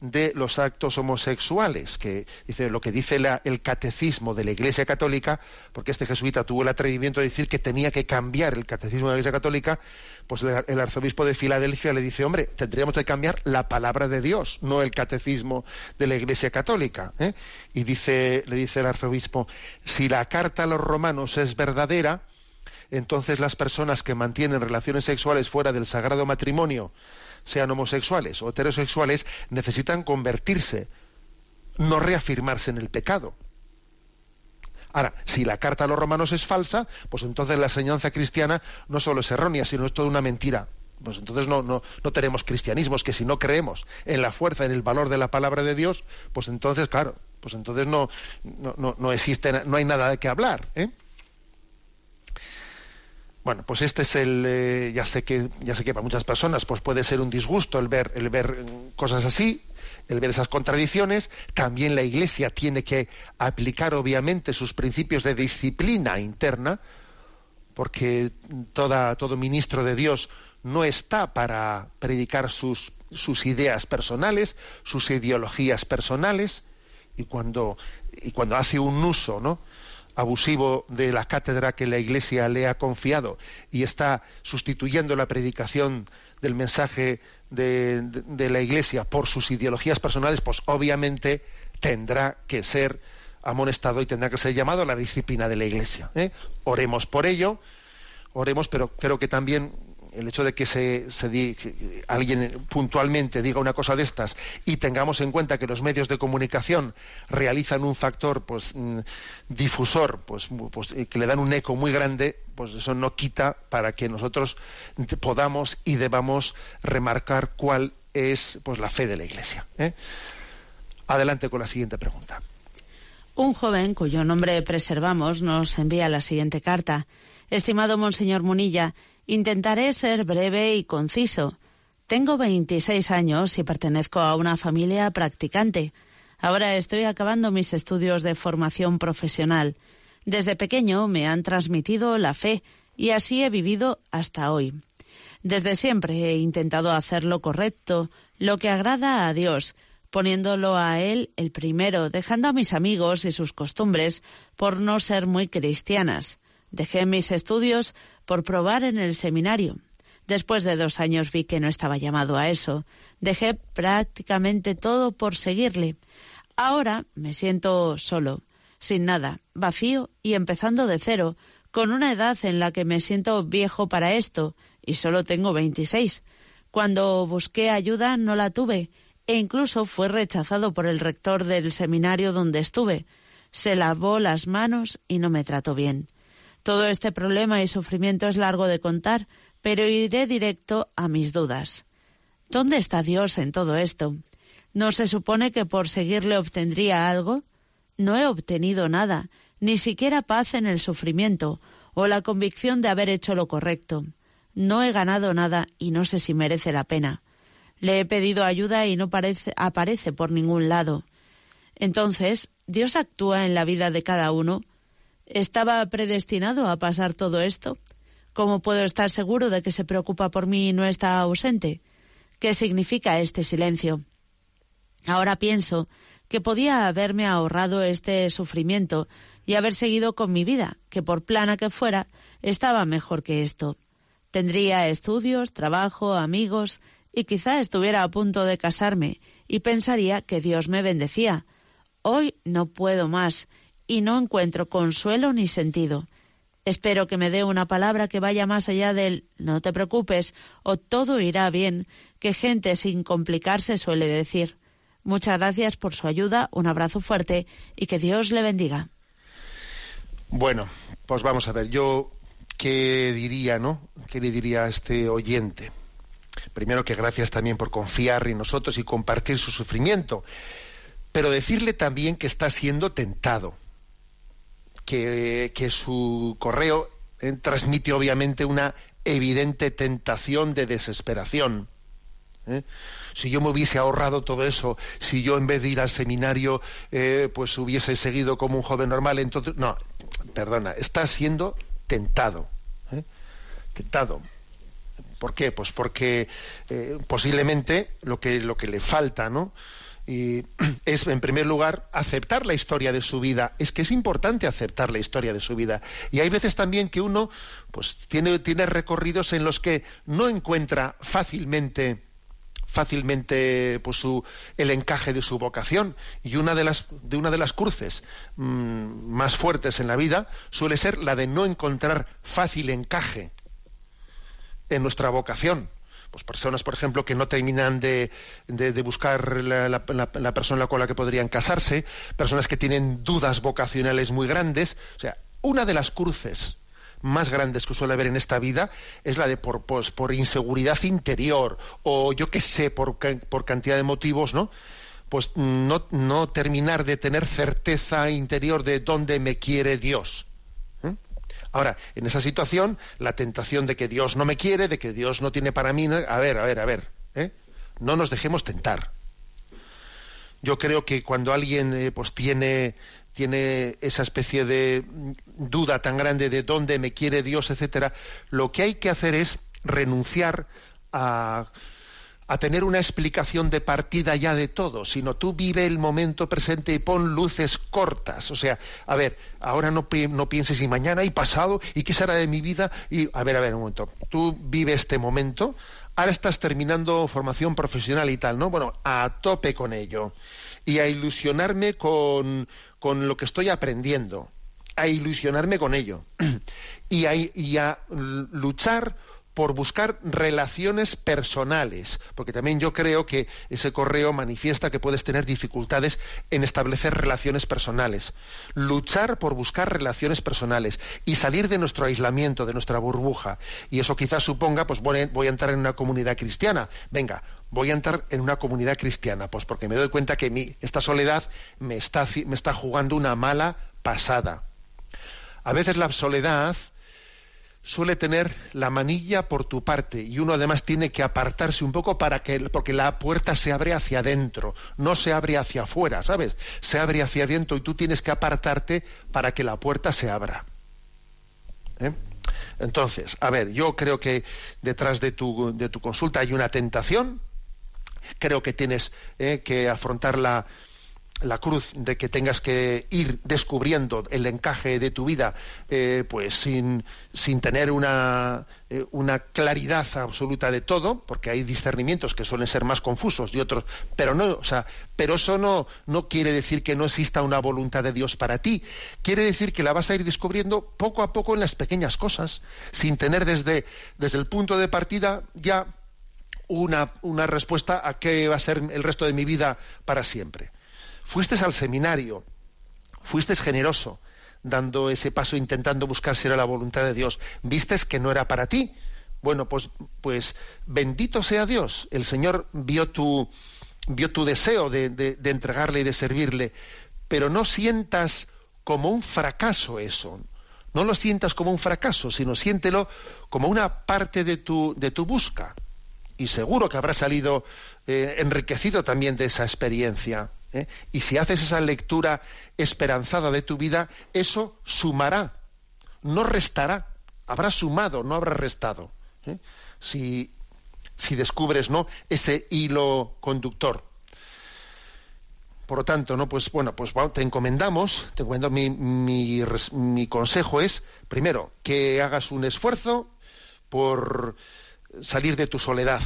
[SPEAKER 1] de los actos homosexuales, que dice lo que dice la- el catecismo de la Iglesia Católica, porque este jesuita tuvo el atrevimiento de decir que tenía que cambiar el catecismo de la Iglesia Católica, pues el, arzobispo de Filadelfia le dice, hombre, tendríamos que cambiar la palabra de Dios, no el catecismo de la Iglesia Católica. ¿eh? Y dice, le dice el arzobispo, si la carta a los romanos es verdadera, entonces las personas que mantienen relaciones sexuales fuera del sagrado matrimonio, sean homosexuales o heterosexuales, necesitan convertirse, no reafirmarse en el pecado. Ahora, si la carta a los romanos es falsa, pues entonces la enseñanza cristiana no solo es errónea, sino es toda una mentira. Pues entonces no, no, no tenemos cristianismo, es que si no creemos en la fuerza, en el valor de la palabra de Dios, pues entonces, claro, pues entonces no, no, no, no existe, no hay nada de qué hablar. ¿eh? Bueno, pues este es el, eh, ya sé que ya sé que para muchas personas pues puede ser un disgusto el ver el ver cosas así, el ver esas contradicciones. También la Iglesia tiene que aplicar obviamente sus principios de disciplina interna, porque toda, todo ministro de Dios no está para predicar sus, sus ideas personales, sus ideologías personales, y cuando, y cuando hace un uso, ¿no? Abusivo de la cátedra que la Iglesia le ha confiado y está sustituyendo la predicación del mensaje de, de- la Iglesia por sus ideologías personales, pues obviamente tendrá que ser amonestado y tendrá que ser llamado a la disciplina de la Iglesia. ¿eh? Oremos por ello, oremos, pero creo que también el hecho de que se, se di- alguien puntualmente diga una cosa de estas y tengamos en cuenta que los medios de comunicación realizan un factor pues mm, difusor pues, pues, eh, que le dan un eco muy grande pues eso no quita para que nosotros podamos y debamos remarcar cuál es pues la fe de la iglesia ¿eh? adelante con la siguiente pregunta
[SPEAKER 4] Un joven cuyo nombre preservamos nos envía la siguiente carta. Estimado Monseñor Munilla, intentaré ser breve y conciso. Tengo 26 años y pertenezco a una familia practicante. Ahora estoy acabando mis estudios de formación profesional. Desde pequeño me han transmitido la fe y así he vivido hasta hoy. Desde siempre he intentado hacer lo correcto, lo que agrada a Dios, poniéndolo a Él el primero, dejando a mis amigos y sus costumbres por no ser muy cristianas. Dejé mis estudios por probar en el seminario. Después de dos años vi que no estaba llamado a eso. Dejé prácticamente todo por seguirle. Ahora me siento solo, sin nada, vacío y empezando de cero, con una edad en la que me siento viejo para esto, y solo tengo 26. Cuando busqué ayuda no la tuve, e incluso fue rechazado por el rector del seminario donde estuve. Se lavó las manos y no me trató bien. Todo este problema y sufrimiento es largo de contar, pero iré directo a mis dudas. ¿Dónde está Dios en todo esto? ¿No se supone que por seguirle obtendría algo? No he obtenido nada, ni siquiera paz en el sufrimiento o la convicción de haber hecho lo correcto. No he ganado nada y no sé si merece la pena. Le he pedido ayuda y no parece, aparece por ningún lado. Entonces, ¿Dios actúa en la vida de cada uno? ¿Estaba predestinado a pasar todo esto? ¿Cómo puedo estar seguro de que se preocupa por mí y no está ausente? ¿Qué significa este silencio? Ahora pienso que podía haberme ahorrado este sufrimiento y haber seguido con mi vida, que por plana que fuera, estaba mejor que esto. Tendría estudios, trabajo, amigos, y quizá estuviera a punto de casarme, y pensaría que Dios me bendecía. Hoy no puedo más, y no encuentro consuelo ni sentido. Espero que me dé una palabra que vaya más allá del no te preocupes o todo irá bien, que gente sin complicarse suele decir. Muchas gracias por su ayuda, un abrazo fuerte y que Dios le bendiga.
[SPEAKER 1] Bueno, pues vamos a ver, yo qué diría, ¿no? ¿Qué le diría a este oyente? Primero que gracias también por confiar en nosotros y compartir su sufrimiento, pero decirle también que está siendo tentado, que, su correo eh, transmite obviamente una evidente tentación de desesperación. ¿eh? Si yo me hubiese ahorrado todo eso, si yo en vez de ir al seminario, eh, pues hubiese seguido como un joven normal, entonces, no, perdona, está siendo tentado, ¿eh? tentado. ¿Por qué? Pues porque posiblemente lo que, lo que le falta, ¿no? Y <clears throat> es, en primer lugar, aceptar la historia de su vida. Es que es importante aceptar la historia de su vida. Y hay veces también que uno pues, tiene, tiene recorridos en los que no encuentra fácilmente fácilmente pues su, el encaje de su vocación y una de las de una de las cruces mm, más fuertes en la vida suele ser la de no encontrar fácil encaje en nuestra vocación pues personas, por ejemplo, que no terminan de, de, buscar la, la, persona con la que podrían casarse, personas que tienen dudas vocacionales muy grandes. O sea, una de las cruces más grandes que suele haber en esta vida es la de por, pues, por inseguridad interior o yo qué sé, por, por cantidad de motivos, ¿no? Pues no, no terminar de tener certeza interior de dónde me quiere Dios. Ahora, en esa situación, la tentación de que Dios no me quiere, de que Dios no tiene para mí, a ver, a ver, a ver, ¿eh? no nos dejemos tentar. Yo creo que cuando alguien eh, pues tiene, tiene esa especie de duda tan grande de dónde me quiere Dios, etcétera, lo que hay que hacer es renunciar a a tener una explicación de partida ya de todo, sino tú vive el momento presente y pon luces cortas. O sea, a ver, ahora no, pienses y mañana y pasado y qué será de mi vida. Y a ver, a ver, un momento. Tú vive este momento, ahora estás terminando formación profesional y tal, ¿no? Bueno, a tope con ello. Y a ilusionarme con, con lo que estoy aprendiendo. A ilusionarme con ello. <clears throat> y, a, y a luchar por buscar relaciones personales, porque también yo creo que ese correo manifiesta que puedes tener dificultades en establecer relaciones personales. Luchar por buscar relaciones personales y salir de nuestro aislamiento, de nuestra burbuja. Y eso quizás suponga, pues voy a entrar en una comunidad cristiana. Venga, voy a entrar en una comunidad cristiana, pues porque me doy cuenta que mi, esta soledad me está, me está jugando una mala pasada. A veces la soledad suele tener la manilla por tu parte y uno además tiene que apartarse un poco para que porque la puerta se abre hacia adentro, no se abre hacia afuera, ¿sabes? Se abre hacia adentro y tú tienes que apartarte para que la puerta se abra. ¿Eh? Entonces, a ver, yo creo que detrás de tu, de tu consulta hay una tentación, creo que tienes eh, que afrontar la, cruz de que tengas que ir descubriendo el encaje de tu vida eh, pues sin, sin tener una, eh, una, claridad absoluta de todo porque hay discernimientos que suelen ser más confusos y otros pero no o sea pero eso no, no quiere decir que no exista una voluntad de Dios para ti. Quiere decir que la vas a ir descubriendo poco a poco en las pequeñas cosas sin tener desde, desde el punto de partida ya una, una respuesta a qué va a ser el resto de mi vida para siempre Fuiste al seminario, fuiste generoso, dando ese paso intentando buscar si era la voluntad de Dios. Vistes que no era para ti. Bueno, pues, pues bendito sea Dios. El Señor vio tu, vio tu deseo de, entregarle y de servirle, pero no sientas como un fracaso eso. No lo sientas como un fracaso, sino siéntelo como una parte de tu, de tu busca. Y seguro que habrá salido eh, enriquecido también de esa experiencia. ¿Eh? Y si haces esa lectura esperanzada de tu vida, eso sumará, no restará. Habrá sumado, no habrá restado. ¿eh? Si, si, descubres ¿no? ese hilo conductor. Por lo tanto, ¿no? Pues bueno, pues te encomendamos, te encomendo mi, mi, mi consejo es, primero, que hagas un esfuerzo por salir de tu soledad,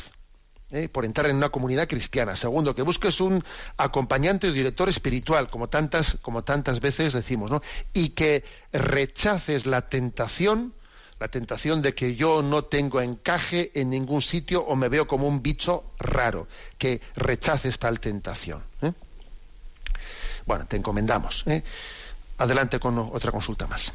[SPEAKER 1] ¿eh? por entrar en una comunidad cristiana. Segundo, que busques un acompañante o director espiritual, como tantas, como tantas veces decimos, ¿no? Y que rechaces la tentación, la tentación de que yo no tengo encaje en ningún sitio o me veo como un bicho raro, que rechaces tal tentación. ¿eh? Bueno, te encomendamos. ¿eh? Adelante con otra consulta más.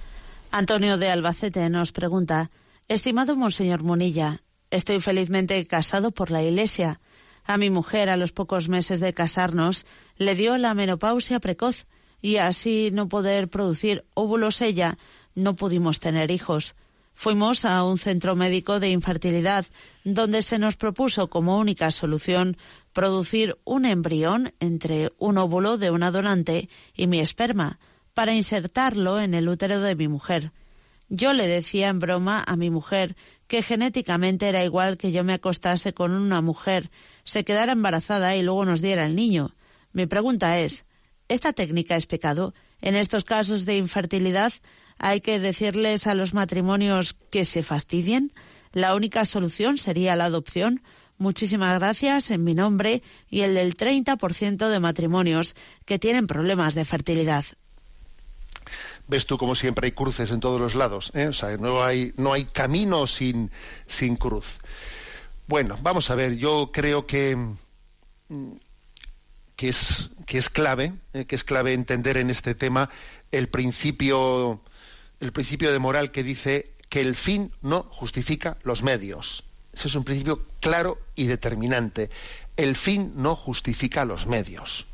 [SPEAKER 4] Antonio de Albacete nos pregunta, estimado Monseñor Munilla, Estoy felizmente casado por la Iglesia. A mi mujer, a los pocos meses de casarnos, le dio la menopausia precoz y así no poder producir óvulos ella, no pudimos tener hijos. Fuimos a un centro médico de infertilidad donde se nos propuso como única solución producir un embrión entre un óvulo de una donante y mi esperma para insertarlo en el útero de mi mujer. Yo le decía en broma a mi mujer que genéticamente era igual que yo me acostase con una mujer, se quedara embarazada y luego nos diera el niño. Mi pregunta es, ¿esta técnica es pecado? En estos casos de infertilidad, ¿hay que decirles a los matrimonios que se fastidien? La única solución sería la adopción. Muchísimas gracias en mi nombre y el del 30% de matrimonios que tienen problemas de fertilidad.
[SPEAKER 1] Ves tú como siempre hay cruces en todos los lados, ¿eh? o sea, no hay, no hay camino sin, sin cruz. Bueno, vamos a ver, yo creo que, mm, que, es, que es clave, ¿eh? que es clave entender en este tema el principio, el principio de moral que dice que el fin no justifica los medios. Ese es un principio claro y determinante. El fin no justifica los medios.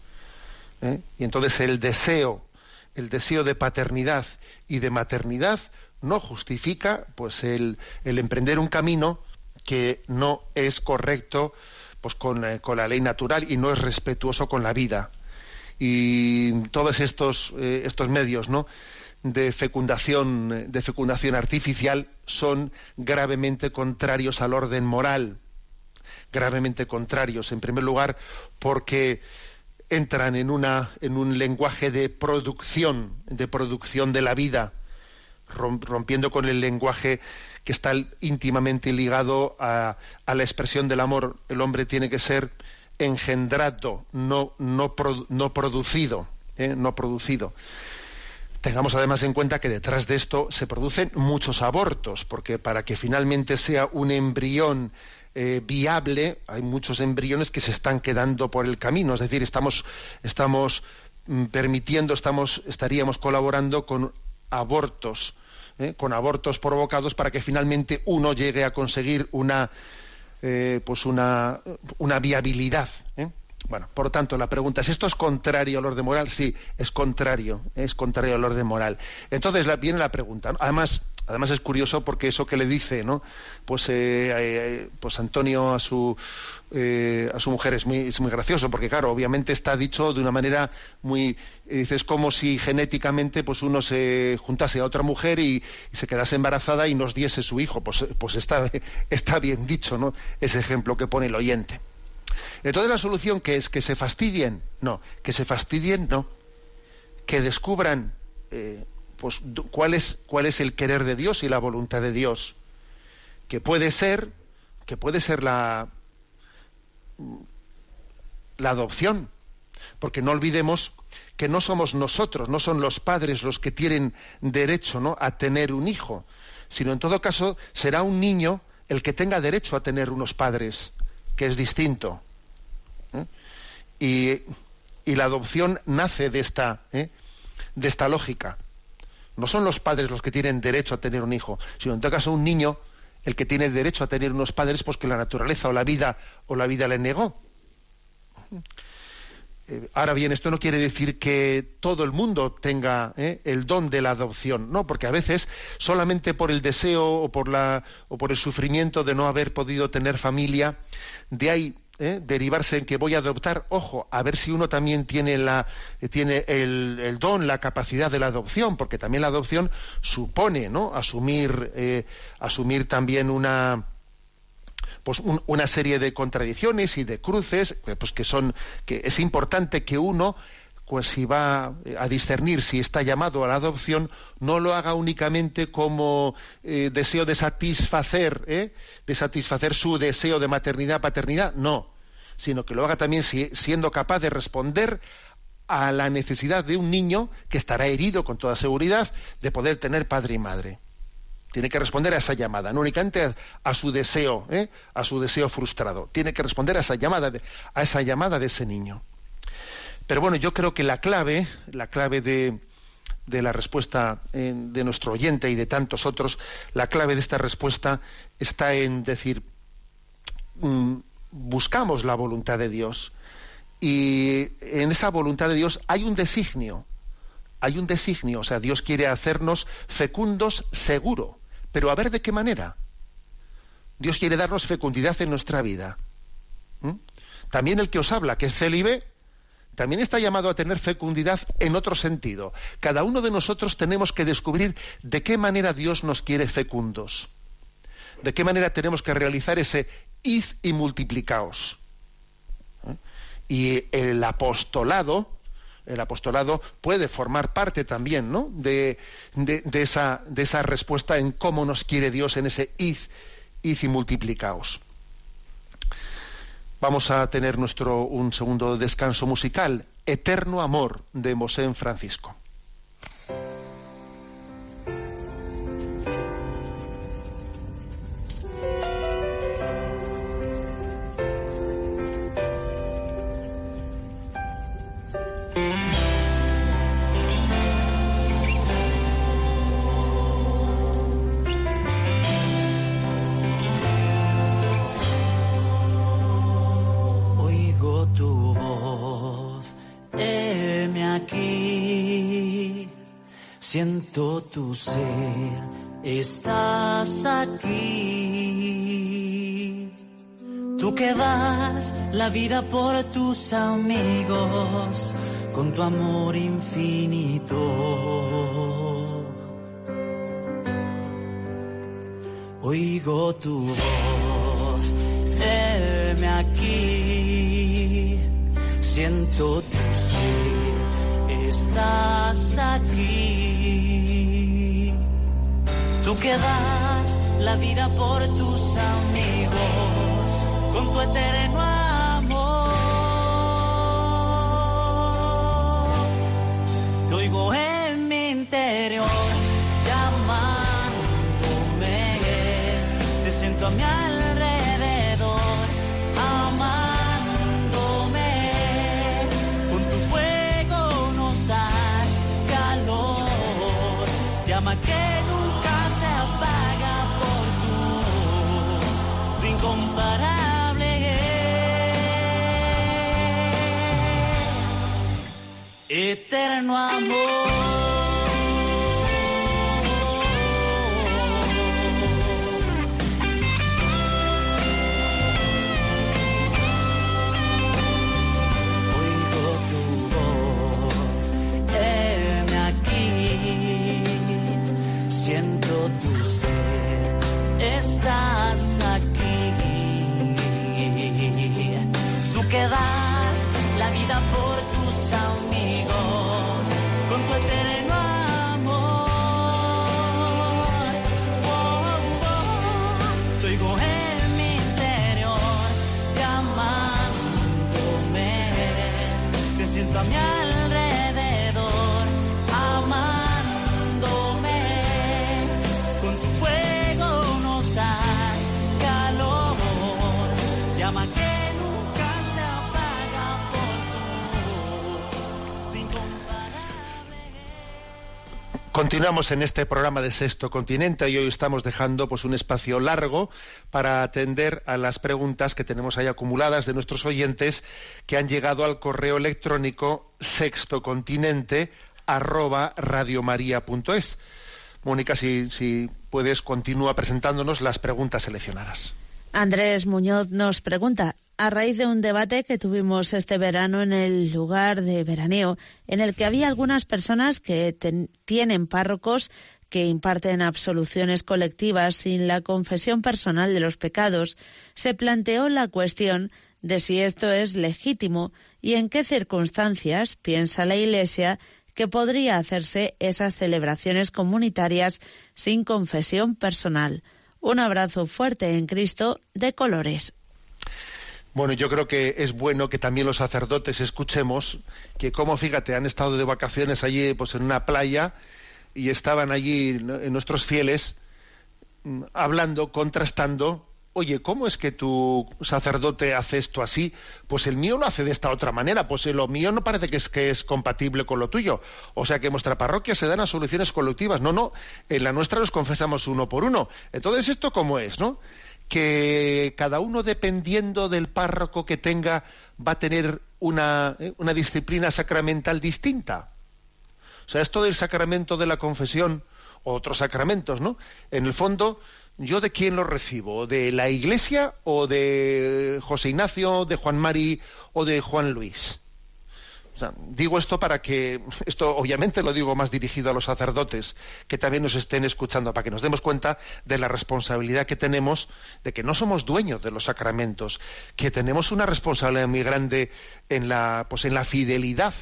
[SPEAKER 1] ¿eh? Y entonces el deseo el deseo de paternidad y de maternidad no justifica pues el, el emprender un camino que no es correcto pues con, eh, la ley natural y no es respetuoso con la vida. Y todos estos eh, estos medios no de fecundación de fecundación artificial son gravemente contrarios al orden moral. Gravemente contrarios en primer lugar porque entran en, una, en un lenguaje de producción, de producción de la vida, rompiendo con el lenguaje que está íntimamente ligado a, la expresión del amor. El hombre tiene que ser engendrado, no, no, no producido, ¿eh? no producido. Tengamos además en cuenta que detrás de esto se producen muchos abortos, porque para que finalmente sea un embrión eh, viable, hay muchos embriones que se están quedando por el camino, es decir, estamos, estamos mm, permitiendo, estamos, estaríamos colaborando con abortos, ¿eh? con abortos provocados para que finalmente uno llegue a conseguir una, eh, pues una, una viabilidad. Bueno, por lo tanto, la pregunta es, ¿esto es contrario al orden moral? Sí, es contrario, es contrario al orden moral. Entonces viene la pregunta. Además, Además es curioso porque eso que le dice, ¿no? Pues, eh, eh, pues Antonio a su eh, a su mujer es muy, es muy gracioso porque claro, obviamente está dicho de una manera muy dices como si genéticamente pues uno se juntase a otra mujer y, se quedase embarazada y nos diese su hijo, pues pues está <laughs> está bien dicho, ¿no? Ese ejemplo que pone el oyente. Entonces la solución que es que se fastidien, no, que se fastidien, no, que descubran pues cuál es, cuál es el querer de Dios y la voluntad de Dios. Que puede ser, que puede ser la, la adopción. Porque no olvidemos que no somos nosotros, no son los padres los que tienen derecho ¿no? a tener un hijo, sino en todo caso será un niño el que tenga derecho a tener unos padres, que es distinto. ¿eh? Y, y, la adopción nace de esta, ¿eh? de esta lógica. No son los padres los que tienen derecho a tener un hijo, sino en todo caso un niño el que tiene derecho a tener unos padres pues que la naturaleza o la vida o la vida le negó. Eh, ahora bien, esto no quiere decir que todo el mundo tenga ¿eh? el don de la adopción, no, porque a veces solamente por el deseo o por la o por el sufrimiento de no haber podido tener familia, de ahí ¿eh? derivarse en que voy a adoptar, ojo, a ver si uno también tiene, la, eh, tiene el, don, la capacidad de la adopción, porque también la adopción supone ¿no? asumir, eh, asumir también una, pues un, una serie de contradicciones y de cruces, pues que son, que es importante que uno pues si va a discernir si está llamado a la adopción, no lo haga únicamente como eh, deseo de satisfacer, ¿eh? de satisfacer su deseo de maternidad, paternidad, no, sino que lo haga también si, siendo capaz de responder a la necesidad de un niño que estará herido con toda seguridad de poder tener padre y madre. Tiene que responder a esa llamada, no únicamente a, a su deseo, ¿eh? a su deseo frustrado. Tiene que responder a esa llamada, de, a esa llamada de ese niño. Pero bueno, yo creo que la clave, la clave de, la respuesta eh, de nuestro oyente y de tantos otros, la clave de esta respuesta está en decir, mm, buscamos la voluntad de Dios y en esa voluntad de Dios hay un designio, hay un designio, o sea, Dios quiere hacernos fecundos seguro, pero a ver de qué manera. Dios quiere darnos fecundidad en nuestra vida. ¿Mm? También el que os habla, que es célibe, también está llamado a tener fecundidad en otro sentido. Cada uno de nosotros tenemos que descubrir de qué manera Dios nos quiere fecundos. De qué manera tenemos que realizar ese id y multiplicaos. ¿Eh? Y el apostolado, el apostolado puede formar parte también ¿no? de, esa, de esa respuesta en cómo nos quiere Dios en ese id, id y multiplicaos. Vamos a tener nuestro un segundo descanso musical, Eterno Amor, de Mosén Francisco.
[SPEAKER 2] Tu ser, estás aquí. Tú que das la vida por tus amigos con tu amor infinito. Oigo tu voz, heme aquí. Siento tu ser, estás aquí. Tú que das la vida por tus amigos con tu eterno amor. Te oigo en mi interior llamándome. Te siento a mi alrededor Eterno amor.
[SPEAKER 1] Continuamos en este programa de Sexto Continente y hoy estamos dejando pues un espacio largo para atender a las preguntas que tenemos ahí acumuladas de nuestros oyentes que han llegado al correo electrónico sextocontinente arroba radiomaria.es. Mónica, si, si puedes, continúa presentándonos las preguntas seleccionadas.
[SPEAKER 4] Andrés Muñoz nos pregunta, a raíz de un debate que tuvimos este verano en el lugar de veraneo, en el que había algunas personas que tienen párrocos que imparten absoluciones colectivas sin la confesión personal de los pecados, se planteó la cuestión de si esto es legítimo y en qué circunstancias piensa la Iglesia que podría hacerse esas celebraciones comunitarias sin confesión personal. Un abrazo fuerte en Cristo de colores.
[SPEAKER 1] Bueno, yo creo que es bueno que también los sacerdotes escuchemos que, como fíjate, han estado de vacaciones allí, pues en una playa y estaban allí nuestros fieles mm, hablando, contrastando. Oye, ¿cómo es que tu sacerdote hace esto así? Pues el mío lo hace de esta otra manera. Pues lo mío no parece que es que es compatible con lo tuyo. O sea que en vuestra parroquia se dan a soluciones colectivas. No, no. En la nuestra nos confesamos uno por uno. Entonces, ¿esto cómo es, no? Que cada uno dependiendo del párroco que tenga va a tener una, eh, una disciplina sacramental distinta. O sea, esto del sacramento de la confesión o otros sacramentos, ¿no? En el fondo, ¿yo de quién lo recibo? ¿De la Iglesia o de José Ignacio, de Juan Mari o de Juan Luis? Digo esto para que, esto obviamente lo digo más dirigido a los sacerdotes que también nos estén escuchando, para que nos demos cuenta de la responsabilidad que tenemos, de que no somos dueños de los sacramentos, que tenemos una responsabilidad muy grande en la, pues en la fidelidad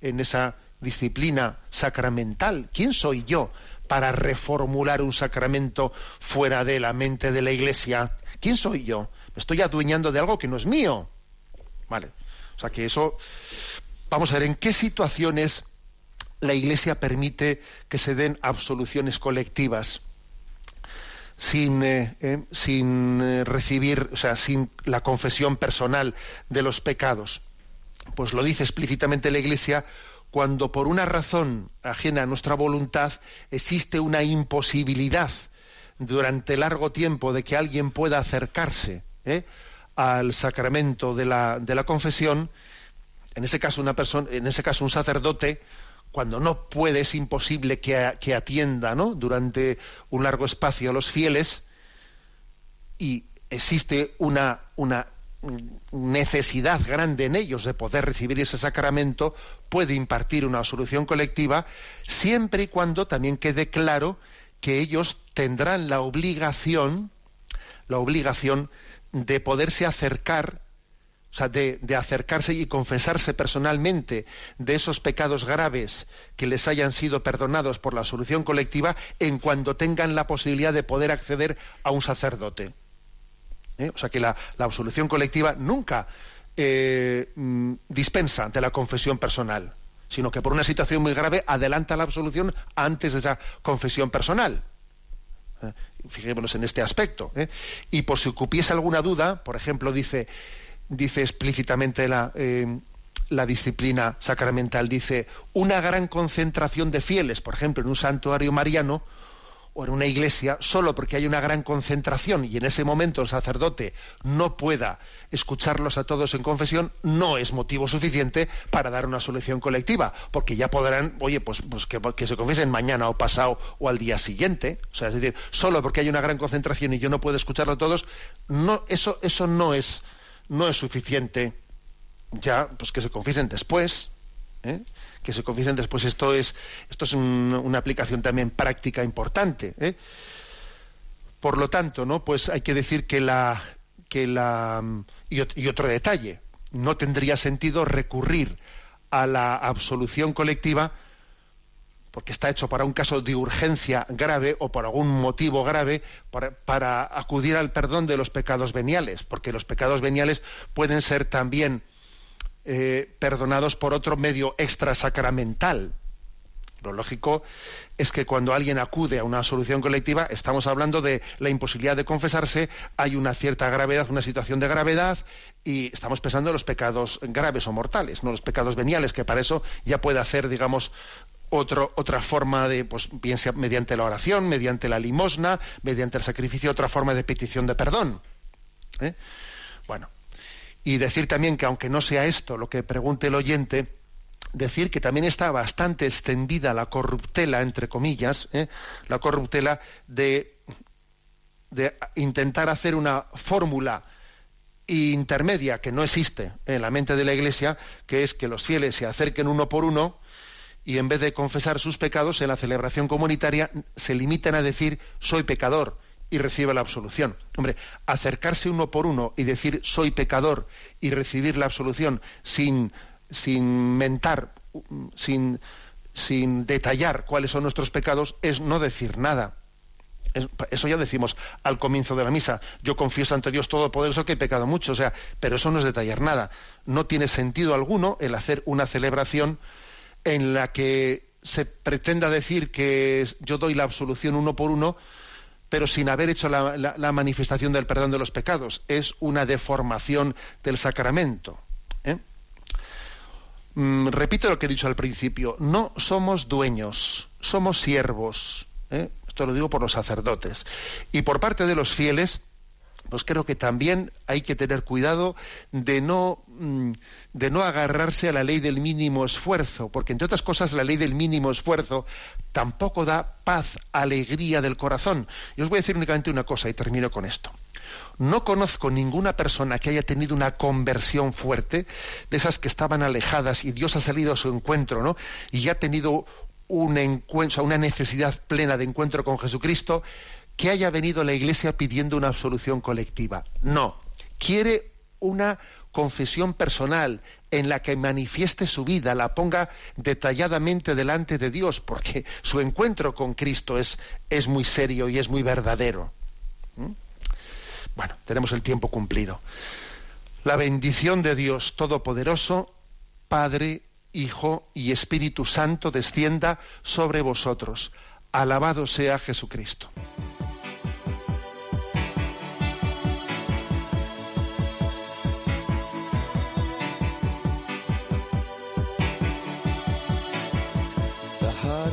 [SPEAKER 1] en esa disciplina sacramental. ¿Quién soy yo para reformular un sacramento fuera de la mente de la Iglesia? ¿Quién soy yo? Me estoy adueñando de algo que no es mío. Vale. O sea que eso Vamos a ver en qué situaciones la Iglesia permite que se den absoluciones colectivas sin, eh, eh, sin eh, recibir, o sea, sin la confesión personal de los pecados. Pues lo dice explícitamente la Iglesia cuando por una razón ajena a nuestra voluntad existe una imposibilidad durante largo tiempo de que alguien pueda acercarse al sacramento de la, de la confesión, en ese caso una persona, en ese caso un sacerdote, cuando no puede, es imposible que, atienda ¿no? durante un largo espacio a los fieles y existe una, necesidad grande en ellos de poder recibir ese sacramento, puede impartir una solución colectiva, siempre y cuando también quede claro que ellos tendrán la obligación, la obligación de poderse acercar o sea, de, acercarse y confesarse personalmente de esos pecados graves que les hayan sido perdonados por la solución colectiva en cuanto tengan la posibilidad de poder acceder a un sacerdote. ¿Eh? O sea que la, absolución colectiva nunca eh, mm, dispensa de la confesión personal, sino que por una situación muy grave adelanta la absolución antes de esa confesión personal. ¿Eh? Fijémonos en este aspecto. Y por si cupiese alguna duda, por ejemplo, dice dice explícitamente la, eh, la disciplina sacramental, dice una gran concentración de fieles, por ejemplo, en un santuario mariano o en una iglesia, solo porque hay una gran concentración y en ese momento el sacerdote no pueda escucharlos a todos en confesión, no es motivo suficiente para dar una solución colectiva, porque ya podrán, oye, pues, pues que, se confiesen mañana o pasado o al día siguiente. O sea, es decir, solo porque hay una gran concentración y yo no puedo escucharlo a todos, no, eso, eso no es no es suficiente ya pues que se confiesen después ¿eh? que se confiesen después esto es esto es una aplicación también práctica importante ¿eh? por lo tanto no pues hay que decir que la que la y, otro detalle no tendría sentido recurrir a la absolución colectiva porque está hecho para un caso de urgencia grave o por algún motivo grave para, acudir al perdón de los pecados veniales, porque los pecados veniales pueden ser también eh, perdonados por otro medio extrasacramental. Lo lógico es que cuando alguien acude a una solución colectiva, estamos hablando de la imposibilidad de confesarse, hay una cierta gravedad, una situación de gravedad, y estamos pensando en los pecados graves o mortales, no los pecados veniales, que para eso ya puede hacer, digamos, otra forma de, pues bien mediante la oración, mediante la limosna, mediante el sacrificio, otra forma de petición de perdón. ¿eh? Bueno, y decir también que aunque no sea esto lo que pregunte el oyente, decir que también está bastante extendida la corruptela, entre comillas, ¿eh? la corruptela de, de intentar hacer una fórmula intermedia que no existe en la mente de la Iglesia, que es que los fieles se acerquen uno por uno, y en vez de confesar sus pecados en la celebración comunitaria se limitan a decir soy pecador y recibe la absolución. Hombre, acercarse uno por uno y decir soy pecador y recibir la absolución sin, sin mentar, sin, sin detallar cuáles son nuestros pecados es no decir nada. Eso ya decimos al comienzo de la misa. Yo confieso ante Dios Todopoderoso que he pecado mucho, o sea, pero eso no es detallar nada. No tiene sentido alguno el hacer una celebración en la que se pretenda decir que yo doy la absolución uno por uno, pero sin haber hecho la, manifestación del perdón de los pecados. Es una deformación del sacramento. ¿eh? Mm, repito lo que he dicho al principio, no somos dueños, somos siervos. ¿eh? Esto lo digo por los sacerdotes. Y por parte de los fieles, pues creo que también hay que tener cuidado de no, mm, de no agarrarse a la ley del mínimo esfuerzo, porque entre otras cosas la ley del mínimo esfuerzo tampoco da paz, alegría del corazón. Y os voy a decir únicamente una cosa y termino con esto. No conozco ninguna persona que haya tenido una conversión fuerte, de esas que estaban alejadas y Dios ha salido a su encuentro, ¿no? Y ha tenido un encuentro, una necesidad plena de encuentro con Jesucristo, que haya venido la iglesia pidiendo una absolución colectiva. No. Quiere una confesión personal en la que manifieste su vida, la ponga detalladamente delante de Dios, porque su encuentro con Cristo es, es muy serio y es muy verdadero. ¿Mm? Bueno, tenemos el tiempo cumplido. La bendición de Dios Todopoderoso, Padre, Hijo y Espíritu Santo descienda sobre vosotros. Alabado sea Jesucristo.